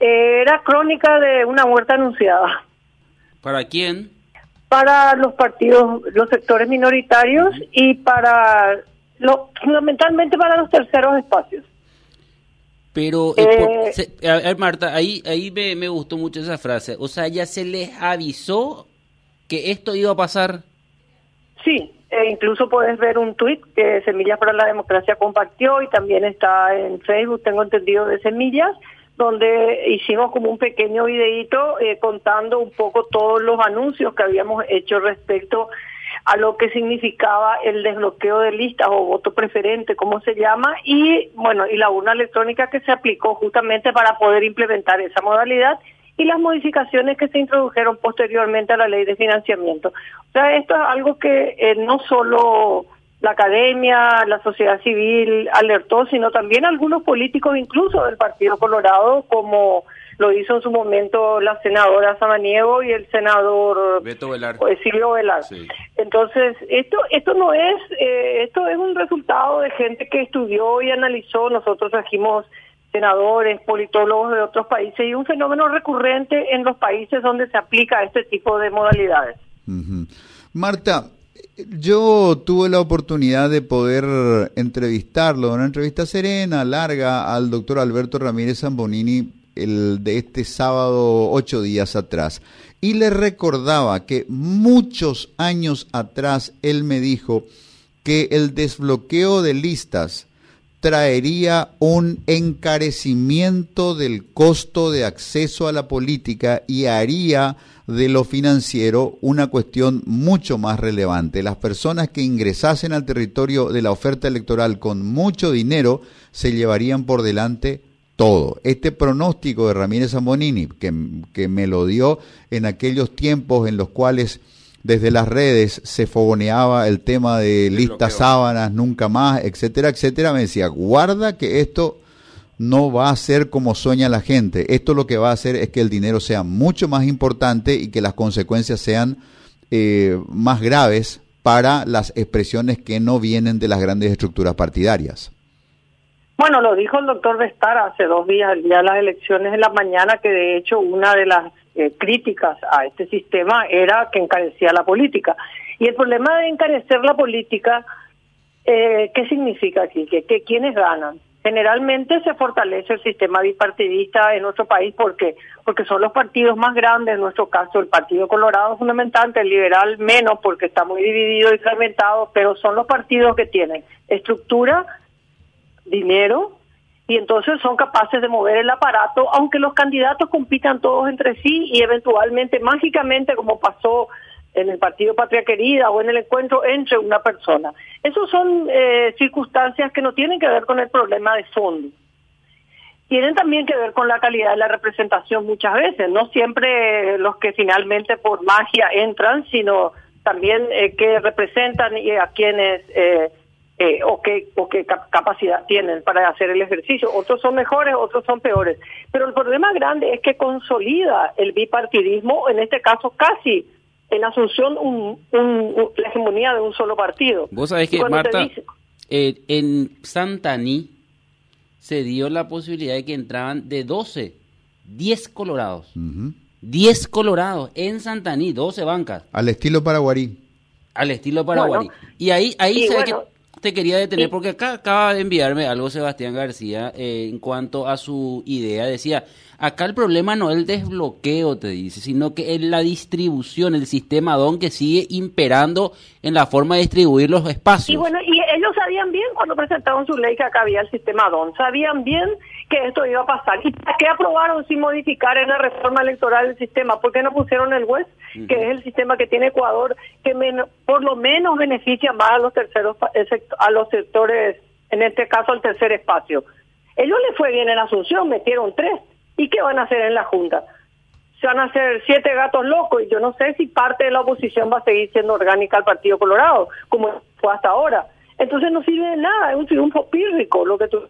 Era crónica de una muerte anunciada. ¿Para quién? Para los partidos, los sectores minoritarios y para, lo, fundamentalmente para los terceros espacios. Pero, eh, a ver, Marta, ahí, ahí me, me gustó mucho esa frase. O sea, ya se les avisó que esto iba a pasar. Sí, e incluso puedes ver un tuit que Semillas para la Democracia compartió y también está en Facebook, tengo entendido, de Semillas, donde hicimos como un pequeño videíto eh, contando un poco todos los anuncios que habíamos hecho respecto a lo que significaba el desbloqueo de listas o voto preferente, como se llama, y bueno, y la urna electrónica que se aplicó justamente para poder implementar esa modalidad y las modificaciones que se introdujeron posteriormente a la ley de financiamiento. O sea, esto es algo que eh, no solo la academia, la sociedad civil alertó, sino también algunos políticos, incluso del Partido Colorado, como lo hizo en su momento la senadora Samaniego y el senador Beto Velar. Pues, Silvio Velar. Entonces, esto esto no es eh, esto es un resultado de gente que estudió y analizó. Nosotros trajimos senadores, politólogos de otros países y un fenómeno recurrente en los países donde se aplica este tipo de modalidades. Marta, yo tuve la oportunidad de poder entrevistarlo, una entrevista serena, larga, al doctor Alberto Ramírez Zambonini el de este sábado ocho días atrás. Y le recordaba que muchos años atrás él me dijo que el desbloqueo de listas traería un encarecimiento del costo de acceso a la política y haría de lo financiero una cuestión mucho más relevante. Las personas que ingresasen al territorio de la oferta electoral con mucho dinero se llevarían por delante todo. Este pronóstico de Ramírez Zambonini, que, que me lo dio en aquellos tiempos en los cuales desde las redes se fogoneaba el tema de listas sábanas, nunca más, etcétera, etcétera, me decía, guarda que esto no va a ser como sueña la gente. Esto lo que va a hacer es que el dinero sea mucho más importante y que las consecuencias sean eh, más graves para las expresiones que no vienen de las grandes estructuras partidarias. Bueno, lo dijo el doctor Vestar hace dos días, el día de las elecciones de la mañana, que de hecho una de las eh, críticas a este sistema era que encarecía la política. Y el problema de encarecer la política, eh, ¿qué significa aquí? Que, que quienes ganan. Generalmente se fortalece el sistema bipartidista en nuestro país porque porque son los partidos más grandes, en nuestro caso el Partido Colorado fundamentalmente, el liberal menos porque está muy dividido y fragmentado, pero son los partidos que tienen estructura, dinero y entonces son capaces de mover el aparato, aunque los candidatos compitan todos entre sí y eventualmente, mágicamente, como pasó en el Partido Patria Querida o en el encuentro entre una persona. Esas son eh, circunstancias que no tienen que ver con el problema de fondo. Tienen también que ver con la calidad de la representación muchas veces, no siempre los que finalmente por magia entran, sino también eh, que representan y a quienes eh, eh, o qué o qué capacidad tienen para hacer el ejercicio. Otros son mejores, otros son peores. Pero el problema grande es que consolida el bipartidismo, en este caso casi en Asunción, un, la hegemonía de un solo partido. Vos sabés que, Marta, eh, en Santaní se dio la posibilidad de que entraban de 12, 10 colorados. 10 colorados en Santaní, 12 bancas. Al estilo paraguarí. Al estilo paraguarí. y ahí, ahí se ve que te quería detener porque acá acaba de enviarme algo Sebastián García eh, en cuanto a su idea. Decía, acá el problema no es el desbloqueo, te dice, sino que es la distribución, el sistema DON que sigue imperando en la forma de distribuir los espacios. Y bueno, y ellos sabían bien cuando presentaron su ley que acá había el sistema DON, sabían bien que esto iba a pasar. ¿Y para qué aprobaron sin modificar en la reforma electoral el sistema? ¿Por qué no pusieron el WES, que es el sistema que tiene Ecuador, que por lo menos beneficia más a los terceros, a los sectores, en este caso al tercer espacio? Ellos les fue bien en Asunción, metieron tres. ¿Y qué van a hacer en la Junta? Se van a hacer siete gatos locos y yo no sé si parte de la oposición va a seguir siendo orgánica al Partido Colorado, como fue hasta ahora. Entonces no sirve de nada, es un triunfo pírrico lo que tú